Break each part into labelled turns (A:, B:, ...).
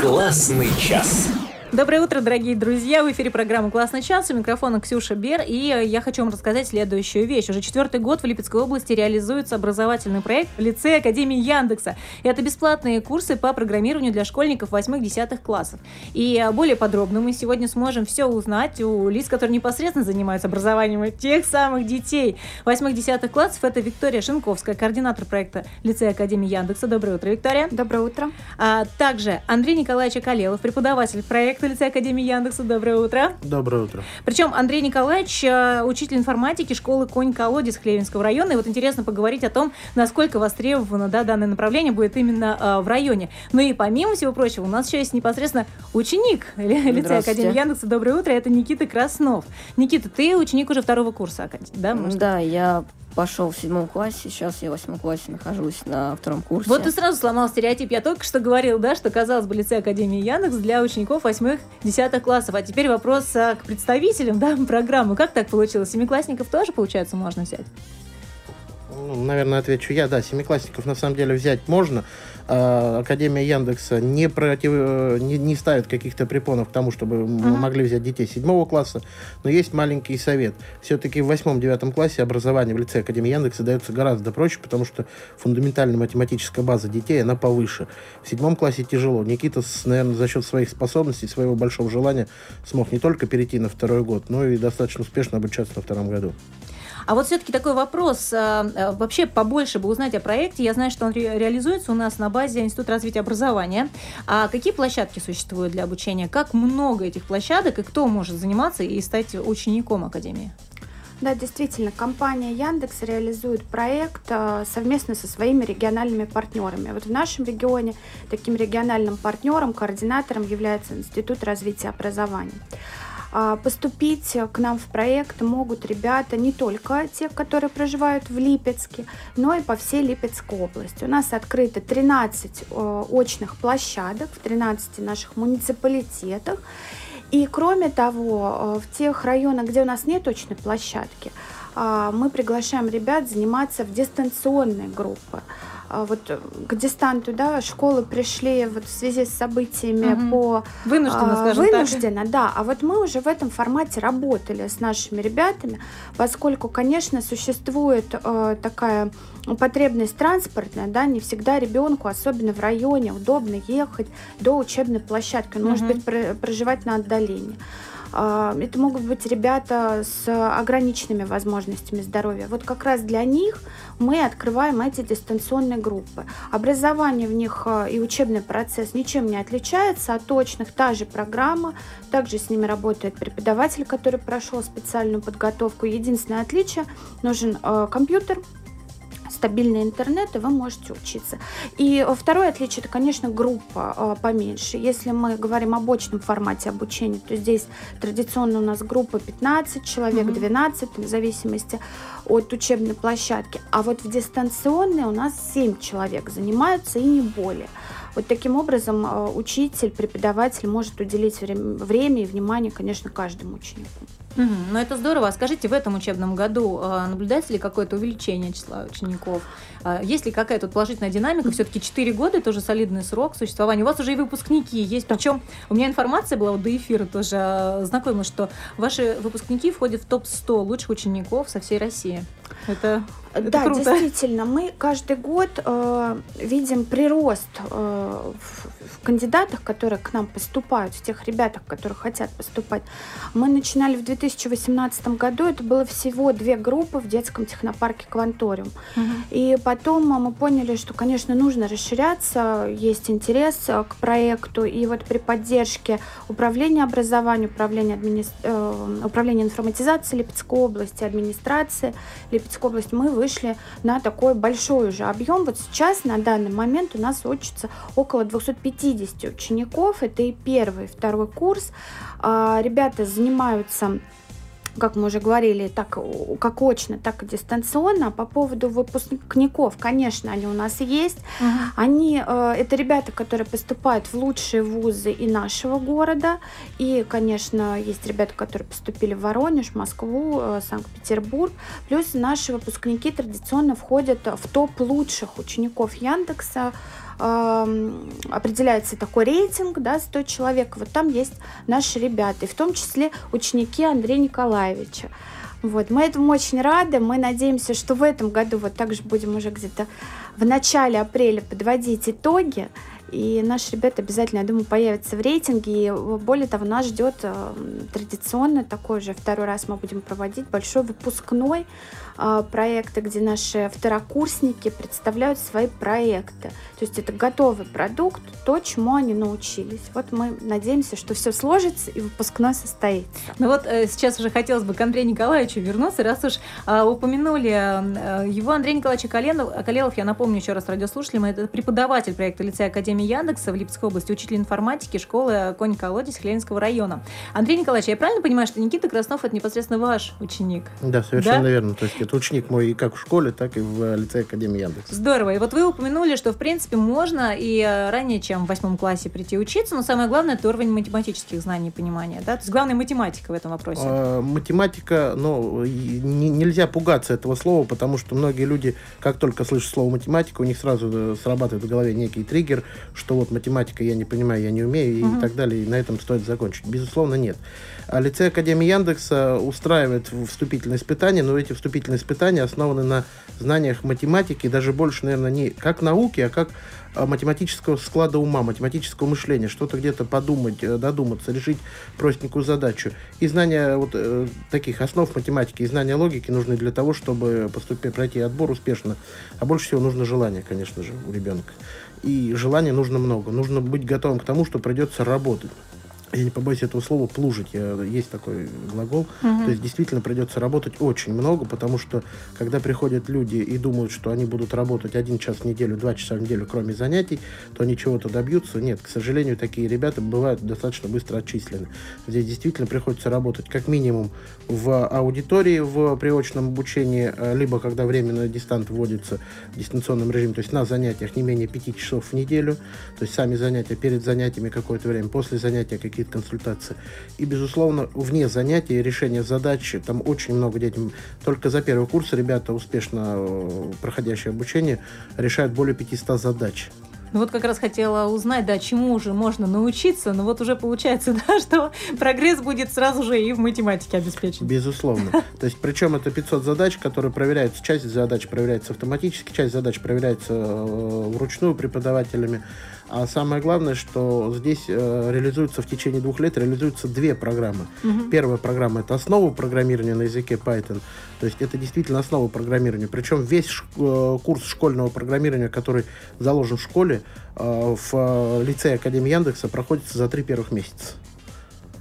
A: Классный час.
B: Доброе утро, дорогие друзья! В эфире программа «Классный час». У микрофона Ксюша Бер. И э, я хочу вам рассказать следующую вещь. Уже четвертый год в Липецкой области реализуется образовательный проект в лице Академии Яндекса. Это бесплатные курсы по программированию для школьников 8-10 классов. И э, более подробно мы сегодня сможем все узнать у лиц, которые непосредственно занимаются образованием тех самых детей 8-10 классов. Это Виктория Шинковская, координатор проекта лицея Академии Яндекса. Доброе утро, Виктория.
C: Доброе утро.
B: А также Андрей Николаевич Акалелов, преподаватель проекта проекта лицея Академии Яндекса. Доброе утро.
D: Доброе утро.
B: Причем Андрей Николаевич, э, учитель информатики школы Конь-Колодец Хлевинского района. И вот интересно поговорить о том, насколько востребовано да, данное направление будет именно э, в районе. Ну и помимо всего прочего, у нас еще есть непосредственно ученик лицея Академии Яндекса. Доброе утро. Это Никита Краснов. Никита, ты ученик уже второго курса,
C: да? Может? Да, я пошел в седьмом классе, сейчас я в восьмом классе нахожусь на втором курсе.
B: Вот ты сразу сломал стереотип. Я только что говорил, да, что, казалось бы, лицей Академии Яндекс для учеников восьмых, десятых классов. А теперь вопрос а, к представителям да, программы. Как так получилось? Семиклассников тоже, получается, можно взять?
D: Ну, наверное, отвечу я. Да, семиклассников на самом деле взять можно. А, Академия Яндекса не, против, не, не ставит каких-то препонов к тому, чтобы мы могли взять детей седьмого класса, но есть маленький совет. Все-таки в восьмом-девятом классе образование в лице Академии Яндекса дается гораздо проще, потому что фундаментальная математическая база детей, она повыше. В седьмом классе тяжело. Никита, наверное, за счет своих способностей, своего большого желания смог не только перейти на второй год, но и достаточно успешно обучаться на втором году.
B: А вот все-таки такой вопрос, а, а, вообще побольше бы узнать о проекте. Я знаю, что он ре- реализуется у нас на базе Института развития образования. А какие площадки существуют для обучения? Как много этих площадок и кто может заниматься и стать учеником Академии?
C: Да, действительно, компания Яндекс реализует проект а, совместно со своими региональными партнерами. Вот в нашем регионе таким региональным партнером, координатором является Институт развития образования. А, поступить к нам в проект могут ребята не только те, которые проживают в Липецке, но и по всей Липецкой области. У нас открыто 13 э, очных площадок в 13 наших муниципалитетах. И кроме того, э, в тех районах, где у нас нет точной площадки, а, мы приглашаем ребят заниматься в дистанционной группе. А, вот э, к дистанту, да, школы пришли вот в связи с событиями угу. по...
B: Вынужденно,
C: а, скажем Вынужденно, так. да. А вот мы уже в этом формате работали с нашими ребятами, поскольку, конечно, существует э, такая потребность транспортная, да, не всегда ребенку, особенно в районе, удобно ехать до учебной площадки. Он угу. может быть проживать на отдалении. А, это могут быть ребята с ограниченными возможностями здоровья. Вот как раз для них мы открываем эти дистанционные группы. Образование в них а, и учебный процесс ничем не отличается от точных. Та же программа, также с ними работает преподаватель, который прошел специальную подготовку. Единственное отличие, нужен а, компьютер, стабильный интернет, и вы можете учиться. И второе отличие, это, конечно, группа э, поменьше. Если мы говорим об очном формате обучения, то здесь традиционно у нас группа 15 человек, mm 12, в зависимости от учебной площадки. А вот в дистанционной у нас 7 человек занимаются и не более. Вот таким образом э, учитель, преподаватель может уделить время и внимание, конечно, каждому ученику.
B: Угу, ну это здорово. А скажите, в этом учебном году э, наблюдается ли какое-то увеличение числа учеников? Э, есть ли какая-то положительная динамика? Все-таки 4 года это уже солидный срок существования. У вас уже и выпускники есть. Причем у меня информация была вот до эфира тоже знакома, что ваши выпускники входят в топ-100 лучших учеников со всей России. Это это
C: да,
B: круто.
C: действительно, мы каждый год э, видим прирост э, в, в кандидатах, которые к нам поступают, в тех ребятах, которые хотят поступать. Мы начинали в 2018 году, это было всего две группы в детском технопарке Кванториум. Угу. И потом мы поняли, что, конечно, нужно расширяться, есть интерес э, к проекту, и вот при поддержке управления образования, управления, админи... э, управления информатизации Липецкой области, администрации Липецкой области мы вышли на такой большой уже объем. Вот сейчас, на данный момент, у нас учатся около 250 учеников. Это и первый, и второй курс. А, ребята занимаются как мы уже говорили, так как очно, так и дистанционно. По поводу выпускников, конечно, они у нас есть. Uh-huh. Они, э, это ребята, которые поступают в лучшие вузы и нашего города. И, конечно, есть ребята, которые поступили в Воронеж, Москву, э, Санкт-Петербург. Плюс наши выпускники традиционно входят в топ лучших учеников Яндекса определяется такой рейтинг, да, 100 человек. Вот там есть наши ребята, и в том числе ученики Андрея Николаевича. Вот, мы этому очень рады. Мы надеемся, что в этом году вот также будем уже где-то в начале апреля подводить итоги. И наши ребята обязательно, я думаю, появятся в рейтинге. И более того, нас ждет э, традиционно такой же второй раз мы будем проводить большой выпускной э, проекта, где наши второкурсники представляют свои проекты. То есть это готовый продукт, то, чему они научились. Вот мы надеемся, что все сложится и выпускной состоится.
B: Ну вот э, сейчас уже хотелось бы к Андрею Николаевичу вернуться, раз уж э, упомянули э, его Андрей Николаевич Каленов, Калелов, я напомню еще раз радиослушателям, это преподаватель проекта лицея Академии Академии Яндекса в Липецкой области, учитель информатики школы Конь-Колодец Хеленского района. Андрей Николаевич, я правильно понимаю, что Никита Краснов это непосредственно ваш ученик?
D: Да, совершенно да? верно. То есть это ученик мой и как в школе, так и в лицее Академии Яндекса.
B: Здорово. И вот вы упомянули, что в принципе можно и э, ранее, чем в восьмом классе прийти учиться, но самое главное это уровень математических знаний и понимания. Да? То есть главная математика в этом вопросе.
D: А, математика, ну, не, нельзя пугаться этого слова, потому что многие люди, как только слышат слово математика, у них сразу э, срабатывает в голове некий триггер, что вот математика я не понимаю, я не умею угу. и так далее, и на этом стоит закончить. Безусловно, нет. А лицей Академии Яндекса устраивает вступительные испытания, но эти вступительные испытания основаны на знаниях математики, даже больше, наверное, не как науки, а как математического склада ума, математического мышления, что-то где-то подумать, э, додуматься, решить простенькую задачу. И знания вот э, таких основ математики и знания логики нужны для того, чтобы поступить, пройти отбор успешно. А больше всего нужно желание, конечно же, у ребенка и желания нужно много. Нужно быть готовым к тому, что придется работать я не побоюсь этого слова, плужить. Я, есть такой глагол. Угу. То есть действительно придется работать очень много, потому что когда приходят люди и думают, что они будут работать один час в неделю, два часа в неделю, кроме занятий, то они чего-то добьются. Нет, к сожалению, такие ребята бывают достаточно быстро отчислены. Здесь действительно приходится работать как минимум в аудитории, в приочном обучении, э, либо когда временно дистант вводится в дистанционном режиме, то есть на занятиях не менее пяти часов в неделю, то есть сами занятия перед занятиями какое-то время, после занятия какие какие-то консультации. И, безусловно, вне занятий, решения задач, там очень много детей. Только за первый курс ребята, успешно э, проходящие обучение, решают более 500 задач.
B: Ну вот как раз хотела узнать, да, чему уже можно научиться, но вот уже получается, да, что прогресс будет сразу же и в математике обеспечен.
D: Безусловно. То есть, причем это 500 задач, которые проверяются, часть задач проверяется автоматически, часть задач проверяется э, вручную преподавателями. А самое главное, что здесь э, реализуется в течение двух лет реализуются две программы. Угу. Первая программа это основа программирования на языке Python. То есть это действительно основа программирования. Причем весь ш, э, курс школьного программирования, который заложен в школе, э, в э, лицее Академии Яндекса, проходится за три первых месяца.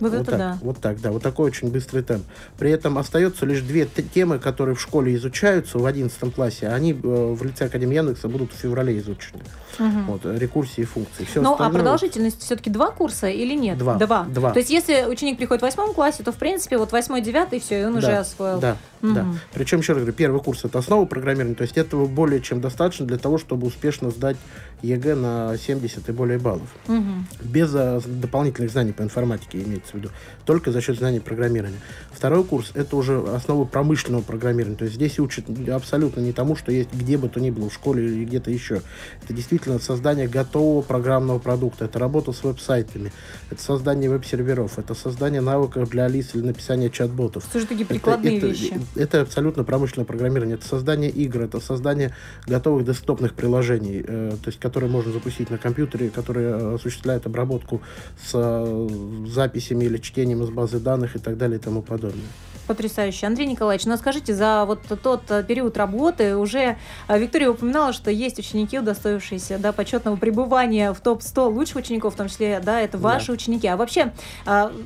B: Вот, вот
D: это так,
B: да.
D: Вот так, да. Вот такой очень быстрый темп. При этом остается лишь две темы, которые в школе изучаются в 11 классе, а они э, в лице Академии Яндекса будут в феврале изучены. Угу. Вот, рекурсии и функции.
B: Все ну, а а продолжительность все-таки два курса или нет?
D: Два.
B: Два.
D: два.
B: То есть, если ученик приходит в восьмом классе, то, в принципе, вот восьмой, девятый, все, и он
D: да.
B: уже освоил.
D: Да, угу. да. Причем, еще раз говорю, первый курс это основа программирования, то есть этого более чем достаточно для того, чтобы успешно сдать ЕГЭ на 70 и более баллов. Угу. Без а, дополнительных знаний по информатике имеется в виду. Только за счет знаний программирования. Второй курс это уже основы промышленного программирования. То есть здесь учат абсолютно не тому, что есть где бы то ни было, в школе или где-то еще. Это действительно создание готового программного продукта. Это работа с веб-сайтами. Это создание веб-серверов. Это создание навыков для Алисы или написание чат-ботов.
B: Же такие прикладные
D: это,
B: вещи?
D: Это, это абсолютно промышленное программирование. Это создание игр, это создание готовых десктопных приложений. Э, то есть которые можно запустить на компьютере, которые э, осуществляют обработку с э, записями или чтением из базы данных и так далее и тому подобное.
B: Потрясающе. Андрей Николаевич, ну а скажите, за вот тот э, период работы уже Виктория упоминала, что есть ученики, удостоившиеся да, почетного пребывания в топ-100 лучших учеников, в том числе, да, это ваши да. ученики. А вообще,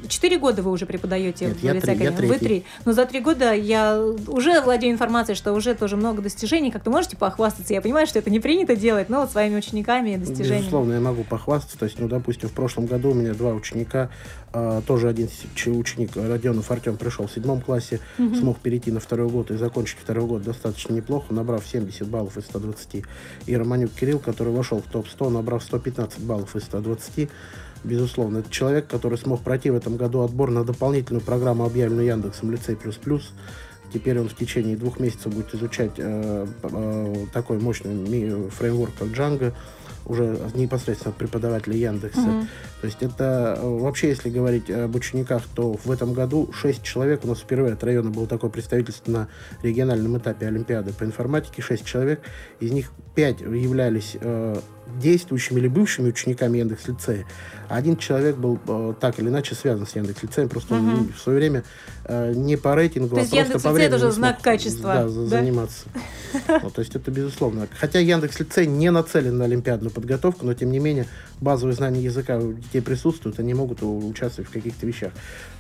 B: 4 года вы уже преподаете
D: Нет,
B: в
D: я
B: лице
D: Академии?
B: Вы три. Но за три года я уже владею информацией, что уже тоже много достижений. Как-то можете похвастаться? Я понимаю, что это не принято делать, но вот своими учениками и достижениями.
D: Безусловно, я могу похвастаться. То есть, ну, допустим, в прошлом году у меня два ученика, а, тоже один ученик, Родионов Артем, пришел в седьмом классе, угу. смог перейти на второй год и закончить второй год достаточно неплохо, набрав 70 баллов из 120. И Романюк Кирилл, который вошел в топ-100, набрав 115 баллов из 120. Безусловно, это человек, который смог пройти в этом году отбор на дополнительную программу, объявленную Яндексом «Лицей плюс плюс». Теперь он в течение двух месяцев будет изучать э, э, такой мощный фреймворк, как Django, уже непосредственно от преподавателя Яндекса. Угу. То есть это вообще, если говорить об учениках, то в этом году 6 человек, у нас впервые от района было такое представительство на региональном этапе Олимпиады по информатике, 6 человек, из них 5 являлись э, действующими или бывшими учениками Яндекс лицея. Один человек был э, так или иначе связан с Яндекс лицеем, просто угу. он в свое время э, не по рейтингу,
B: то
D: а просто по времени.
B: это уже знак качества.
D: Да, да? заниматься. Ну, то есть это безусловно. Хотя Яндекс лицей не нацелен на олимпиадную подготовку, но тем не менее базовые знания языка у детей присутствуют, они могут участвовать в каких-то вещах.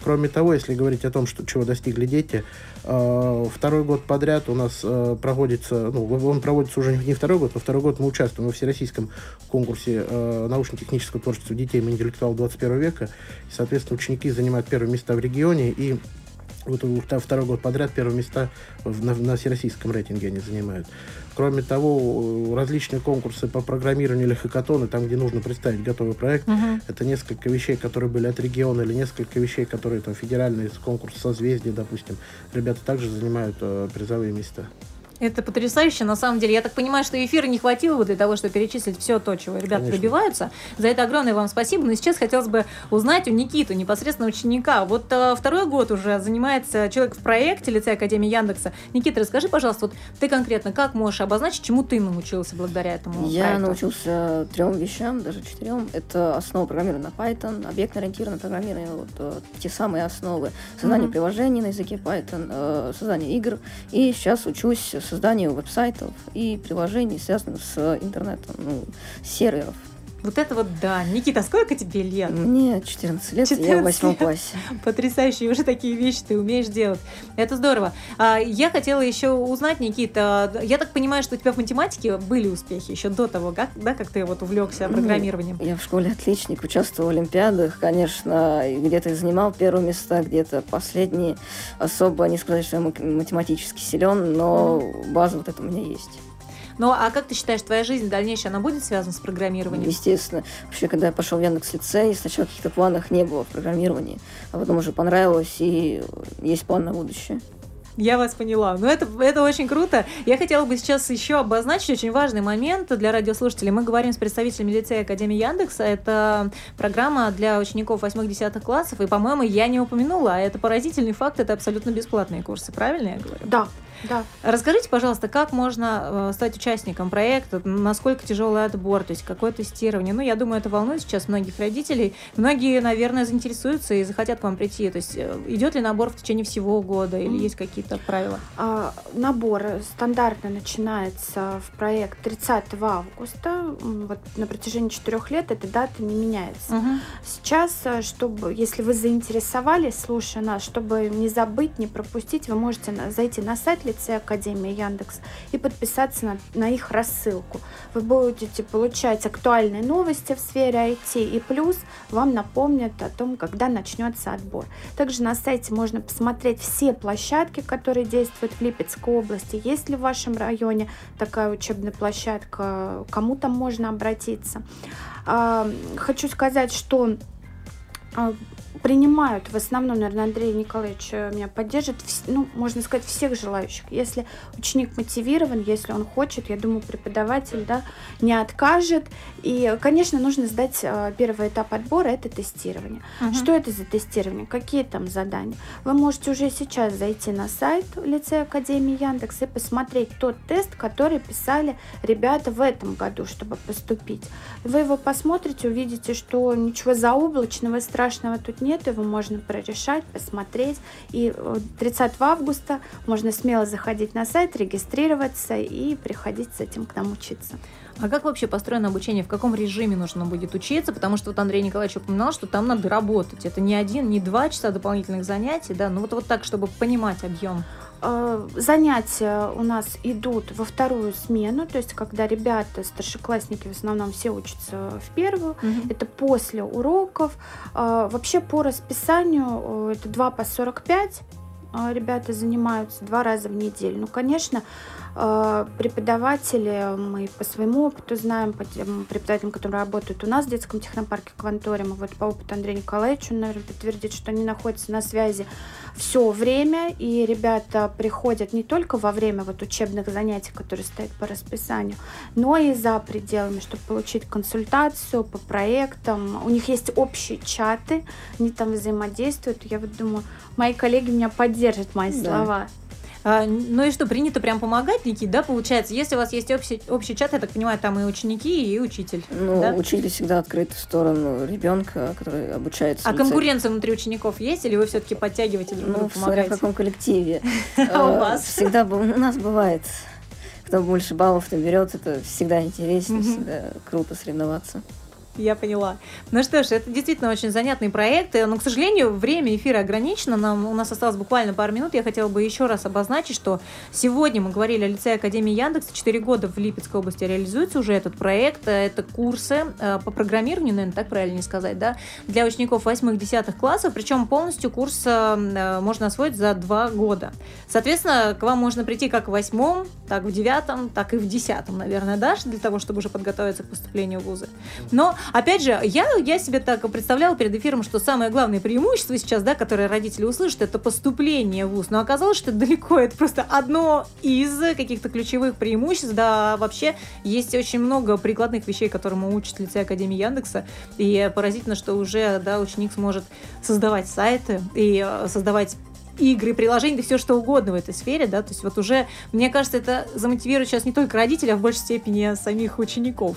D: Кроме того, если говорить о том, что, чего достигли дети, э, второй год подряд у нас э, проводится, ну, он проводится уже не второй год, но второй год мы участвуем во всероссийском конкурсе э, научно-технического творчества детей и интеллектуал 21 века. И, соответственно, ученики занимают первые места в регионе и вот второй год подряд первые места на, на всероссийском рейтинге они занимают. Кроме того, различные конкурсы по программированию или хакатоны, там, где нужно представить готовый проект, uh-huh. это несколько вещей, которые были от региона, или несколько вещей, которые там федеральные, конкурс созвездия, допустим. Ребята также занимают э, призовые места.
B: Это потрясающе, на самом деле. Я так понимаю, что эфира не хватило бы для того, чтобы перечислить все то, чего ребята Конечно. добиваются. За это огромное вам спасибо. Но сейчас хотелось бы узнать у Никиту, непосредственно ученика. Вот э, второй год уже занимается человек в проекте лицея Академии Яндекса. Никита, расскажи, пожалуйста, вот ты конкретно как можешь обозначить, чему ты научился благодаря этому
A: Я
B: проекту?
A: научился трем вещам, даже четырем. Это основа программирования на Python, объектно-ориентированное программирование, вот э, те самые основы. Создание mm-hmm. приложений на языке Python, э, создание игр. И сейчас учусь созданию веб-сайтов и приложений, связанных с интернетом, ну, серверов.
B: Вот это вот да. Никита, сколько тебе лет?
A: Мне 14 лет, 14 я в восьмом классе.
B: Потрясающе, уже такие вещи ты умеешь делать. Это здорово. А, я хотела еще узнать, Никита, я так понимаю, что у тебя в математике были успехи еще до того, как, да, как ты вот увлекся ну, программированием?
A: Я в школе отличник, участвовал в олимпиадах, конечно, где-то занимал первые места, где-то последние. Особо не сказать, что я математически силен, но база вот это у меня есть.
B: Ну, а как ты считаешь, твоя жизнь дальнейшая, она будет связана с программированием?
A: Естественно. Вообще, когда я пошел в Яндекс лицей, сначала каких-то планов не было в программировании, а потом уже понравилось, и есть план на будущее.
B: Я вас поняла. Ну, это, это очень круто. Я хотела бы сейчас еще обозначить очень важный момент для радиослушателей. Мы говорим с представителями лицея Академии Яндекса. Это программа для учеников 8-10 классов. И, по-моему, я не упомянула, а это поразительный факт, это абсолютно бесплатные курсы. Правильно я говорю?
C: Да, да.
B: Расскажите, пожалуйста, как можно э, стать участником проекта, насколько тяжелый отбор, то есть какое тестирование. Ну, я думаю, это волнует сейчас многих родителей. Многие, наверное, заинтересуются и захотят к вам прийти. То есть э, идет ли набор в течение всего года или есть какие-то правила?
C: А, набор стандартно начинается в проект 30 августа. Вот на протяжении четырех лет эта дата не меняется. Угу. Сейчас, э, чтобы, если вы заинтересовались, слушая нас, чтобы не забыть, не пропустить, вы можете зайти на сайт лице Академии Яндекс и подписаться на, на их рассылку. Вы будете получать актуальные новости в сфере IT и плюс вам напомнят о том, когда начнется отбор. Также на сайте можно посмотреть все площадки, которые действуют в Липецкой области. Есть ли в вашем районе такая учебная площадка, кому там можно обратиться. А, хочу сказать, что а, принимают, в основном, наверное, Андрей Николаевич э, меня поддержит, ну, можно сказать, всех желающих. Если ученик мотивирован, если он хочет, я думаю, преподаватель, да, не откажет. И, конечно, нужно сдать э, первый этап отбора, это тестирование. Угу. Что это за тестирование? Какие там задания? Вы можете уже сейчас зайти на сайт лицея Академии Яндекс и посмотреть тот тест, который писали ребята в этом году, чтобы поступить. Вы его посмотрите, увидите, что ничего заоблачного и страшного тут нет, его можно прорешать, посмотреть. И 30 августа можно смело заходить на сайт, регистрироваться и приходить с этим к нам учиться.
B: А как вообще построено обучение? В каком режиме нужно будет учиться? Потому что вот Андрей Николаевич упоминал, что там надо работать. Это не один, не два часа дополнительных занятий, да, ну вот, вот так, чтобы понимать объем.
C: Э, занятия у нас идут во вторую смену, то есть когда ребята, старшеклассники в основном все учатся в первую, угу. это после уроков. Э, вообще по расписанию э, это 2 по 45 ребята занимаются два раза в неделю. Ну, конечно, преподаватели, мы по своему опыту знаем, по тем преподавателям, которые работают у нас в детском технопарке Кванториума, вот по опыту Андрея Николаевича, он, наверное, подтвердит, что они находятся на связи все время, и ребята приходят не только во время вот учебных занятий, которые стоят по расписанию, но и за пределами, чтобы получить консультацию по проектам. У них есть общие чаты, они там взаимодействуют. Я вот думаю, мои коллеги меня поддержат, мои да. слова.
B: А, ну и что, принято прям помогать, Никит, да, получается? Если у вас есть общий, общий чат, я так понимаю, там и ученики, и учитель.
A: Ну,
B: да?
A: учитель всегда открыт в сторону ребенка, который обучается.
B: А конкуренция внутри учеников есть, или вы все-таки подтягиваете друг друга,
A: ну, помогаете? в каком коллективе.
B: А у вас?
A: Всегда, у нас бывает кто больше баллов то берет, это всегда интересно, всегда круто соревноваться.
B: Я поняла. Ну что ж, это действительно очень занятный проект, но, к сожалению, время эфира ограничено. Нам, у нас осталось буквально пару минут. Я хотела бы еще раз обозначить, что сегодня мы говорили о лицее Академии Яндекса. Четыре года в Липецкой области реализуется уже этот проект. Это курсы э, по программированию, наверное, так правильно сказать, да, для учеников 8-10 классов. Причем полностью курс э, можно освоить за два года. Соответственно, к вам можно прийти как в восьмом, так в девятом, так и в десятом, наверное, да, для того, чтобы уже подготовиться к поступлению в вузы. Но Опять же, я, я себе так представляла перед эфиром, что самое главное преимущество сейчас, да, которое родители услышат, это поступление в ВУЗ. Но оказалось, что далеко это просто одно из каких-то ключевых преимуществ. Да, вообще есть очень много прикладных вещей, которым учат лицей Академии Яндекса. И поразительно, что уже да, ученик сможет создавать сайты и э, создавать игры, приложения, да все что угодно в этой сфере, да, то есть вот уже, мне кажется, это замотивирует сейчас не только родителей, а в большей степени самих учеников.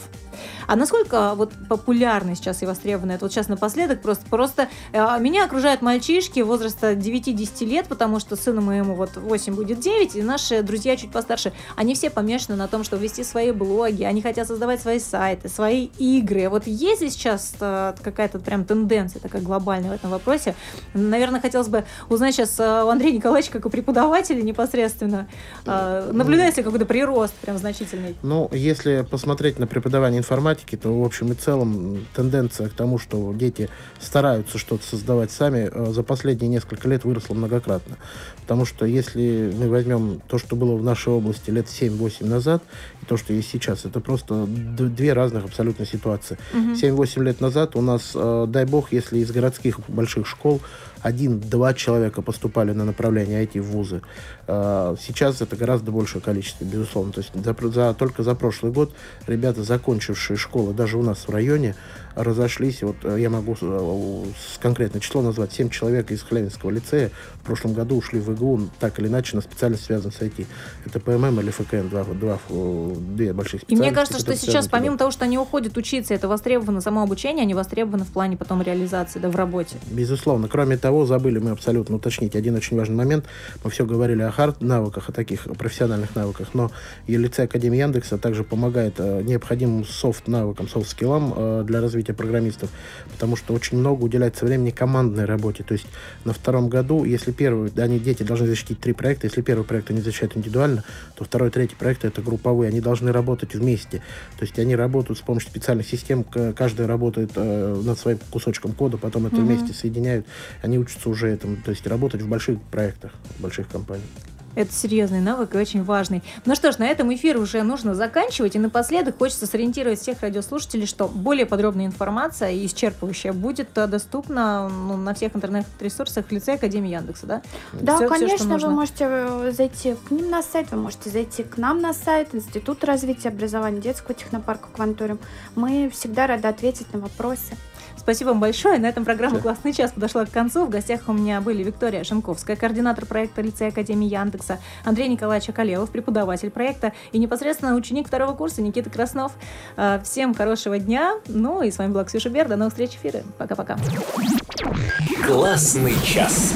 B: А насколько вот популярны сейчас и востребованы, это вот сейчас напоследок просто, просто э, меня окружают мальчишки возраста 9-10 лет, потому что сыну моему вот 8 будет 9, и наши друзья чуть постарше, они все помешаны на том, чтобы вести свои блоги, они хотят создавать свои сайты, свои игры. Вот есть ли сейчас э, какая-то прям тенденция такая глобальная в этом вопросе? Наверное, хотелось бы узнать сейчас э, у Андрея Николаевича, как у преподавателя непосредственно, э, наблюдается какой-то прирост прям значительный?
D: Ну, если посмотреть на преподавание информатики, то, в общем и целом, тенденция к тому, что дети стараются что-то создавать сами, э, за последние несколько лет выросла многократно. Потому что если мы возьмем то, что было в нашей области лет 7-8 назад, и то, что есть сейчас, это просто две разных абсолютно ситуации. Угу. 7-8 лет назад у нас, э, дай бог, если из городских больших школ один-два человека поступали на направление IT в вузы. А, сейчас это гораздо большее количество, безусловно. То есть за, за, только за прошлый год ребята, закончившие школы, даже у нас в районе, разошлись. Вот э, я могу э, конкретное число назвать. Семь человек из Хлявинского лицея в прошлом году ушли в ИГУ, так или иначе, на специальность связан с IT. Это ПММ или ФКН, два, два, две больших специальности.
B: И мне кажется, что сейчас, помимо того, что они уходят учиться, это востребовано само обучение, они востребованы в плане потом реализации, да, в работе.
D: Безусловно. Кроме того, забыли мы абсолютно уточнить один очень важный момент. Мы все говорили о хард-навыках, о таких профессиональных навыках, но и лицей Академии Яндекса также помогает э, необходимым софт-навыкам, софт-скиллам для развития развития программистов, потому что очень много уделяется времени командной работе. То есть на втором году, если первый, они, дети должны защитить три проекта, если первый проект они защищают индивидуально, то второй, третий проект это групповые, они должны работать вместе. То есть они работают с помощью специальных систем, каждый работает э, над своим кусочком кода, потом это mm-hmm. вместе соединяют, они учатся уже этому, то есть работать в больших проектах, в больших компаниях.
B: Это серьезный навык и очень важный. Ну что ж, на этом эфир уже нужно заканчивать. И напоследок хочется сориентировать всех радиослушателей, что более подробная информация и исчерпывающая будет э, доступна ну, на всех интернет-ресурсах в лице Академии Яндекса, да?
C: Да, все, конечно, все, вы можете э, зайти к ним на сайт, вы можете зайти к нам на сайт Института развития образования детского технопарка Кванториум. Мы всегда рады ответить на вопросы.
B: Спасибо вам большое. На этом программа «Классный час» подошла к концу. В гостях у меня были Виктория Шимковская, координатор проекта лицея Академии Яндекса, Андрей Николаевич Акалелов, преподаватель проекта и непосредственно ученик второго курса Никита Краснов. А, всем хорошего дня. Ну и с вами была Ксюша Бер. До новых встреч в эфире. Пока-пока.
E: «Классный час».